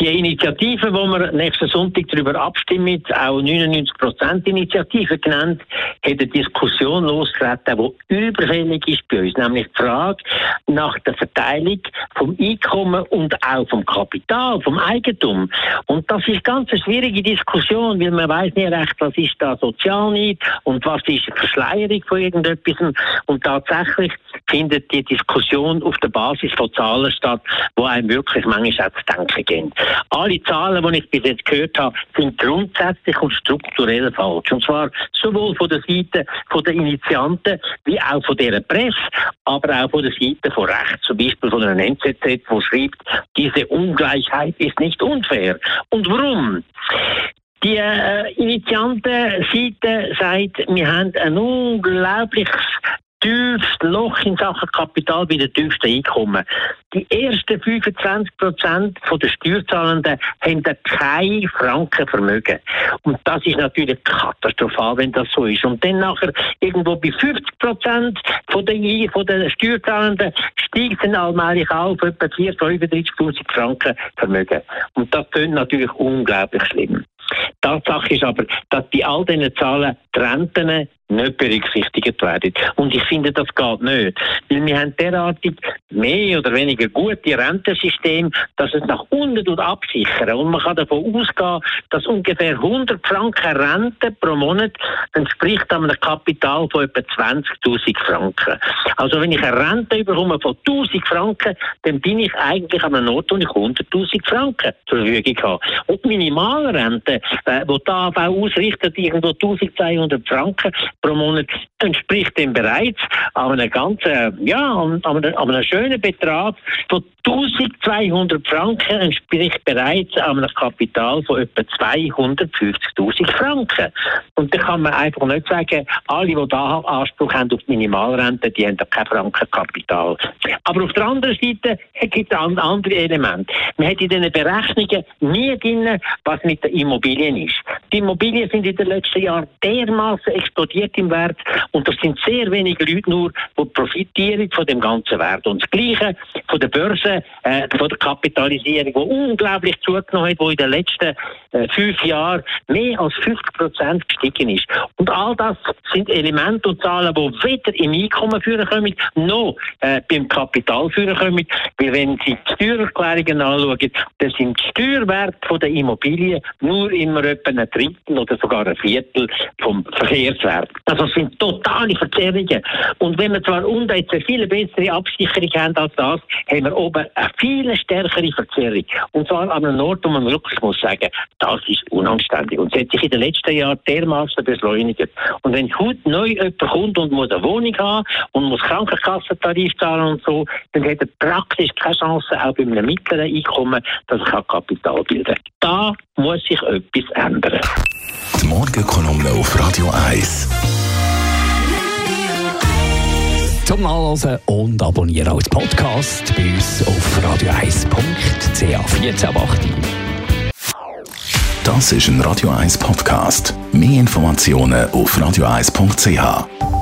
Die Initiative, wo wir nächsten Sonntag darüber abstimmen, auch 99% Initiative genannt, hat eine Diskussion losgetreten, die überfällig ist bei uns, nämlich die Frage nach der Verteilung vom Einkommen und auch vom Kapital, vom Eigentum. Und das ist ganz eine schwierige Diskussion, weil man weiß nicht recht, was ist da Sozialneid und was ist Verschleierung von irgendetwas. Und tatsächlich findet die Diskussion auf der Basis von Zahlen statt, wo einem wirklich manchmal auch zu denken gehen. Alle Zahlen, die ich bis jetzt gehört habe, sind grundsätzlich und strukturell falsch. Und zwar sowohl von der Seite der Initianten wie auch von deren Presse, aber auch von der Seite von Rechts, zum Beispiel von einer NZZ, wo schreibt, diese Ungleichheit ist nicht unfair. Und warum? Die äh, Initiantenseite sagt, wir haben ein unglaubliches tiefste Loch in Sachen Kapital bei den tiefsten Einkommen. Die ersten 25 Prozent der Steuerzahlenden haben kein Franken Vermögen. Und das ist natürlich katastrophal, wenn das so ist. Und dann nachher irgendwo bei 50 Prozent von den, Steuerzahlenden steigt dann allmählich auf etwa 4.000, 35.000 Franken Vermögen. Und das klingt natürlich unglaublich schlimm. Tatsache ist aber, dass bei all diesen Zahlen die Renten nicht berücksichtigt werden. Und ich finde, das geht nicht. Weil wir haben derartig mehr oder weniger gute Rentensysteme, dass es nach unten absichern. Und man kann davon ausgehen, dass ungefähr 100 Franken Rente pro Monat entspricht einem Kapital von etwa 20.000 Franken. Also wenn ich eine Rente bekomme von 1.000 Franken, dann bin ich eigentlich an einem Ort, wo ich 100.000 Franken zur Verfügung habe. Und die Minimalrente, äh, die die AV ausrichtet, irgendwo 1.200 Franken, pro Monat entspricht dem bereits an einem ganzen, ja, an einem, an einem schönen Betrag von 1200 Franken entspricht bereits einem Kapital von etwa 250.000 Franken. Und da kann man einfach nicht sagen, alle, die da Anspruch haben auf die Minimalrente, die haben kein Frankenkapital. Aber auf der anderen Seite gibt es andere Elemente. Man hat in diesen Berechnungen nie drin, was mit den Immobilien ist. Die Immobilien sind in den letzten Jahren dermaßen explodiert im Wert und das sind sehr wenige Leute nur, die profitieren von dem ganzen Wert. Und Gleiche von der Börse, äh, von der Kapitalisierung, die unglaublich zugenommen hat, die in den letzten äh, fünf Jahren mehr als 50 Prozent gestiegen ist. Und all das sind Elemente und Zahlen, die weder im Einkommen führen können, noch äh, beim Kapital führen können. Weil wenn Sie die Steuererklärungen anschauen, dann sind die Steuerwerte der Immobilien nur immer etwa ein Drittel oder sogar ein Viertel vom Verkehrswert. Also es sind totale Verzerrungen. Und wenn wir zwar unten jetzt eine viel bessere Absicherung haben als das, haben wir oben eine viel stärkere Verzerrung. Und zwar an einem Ort, wo man wirklich muss sagen, das ist unanständig. Und es hat sich in den letzten Jahren dermaßen beschleunigt. Und wenn heute neu jemand kommt und muss eine Wohnung haben und muss Krankenkassentarif zahlen und so, dann hat er praktisch keine Chance, auch bei einem mittleren Einkommen, dass er Kapital bilden kann. Da muss sich etwas ändern. Die Morgenkolumne auf Radio 1. Zum Nachlesen und Abonnieren als Podcast bei uns auf radio1.ch 1480. Das ist ein Radio 1 Podcast. Mehr Informationen auf radio1.ch.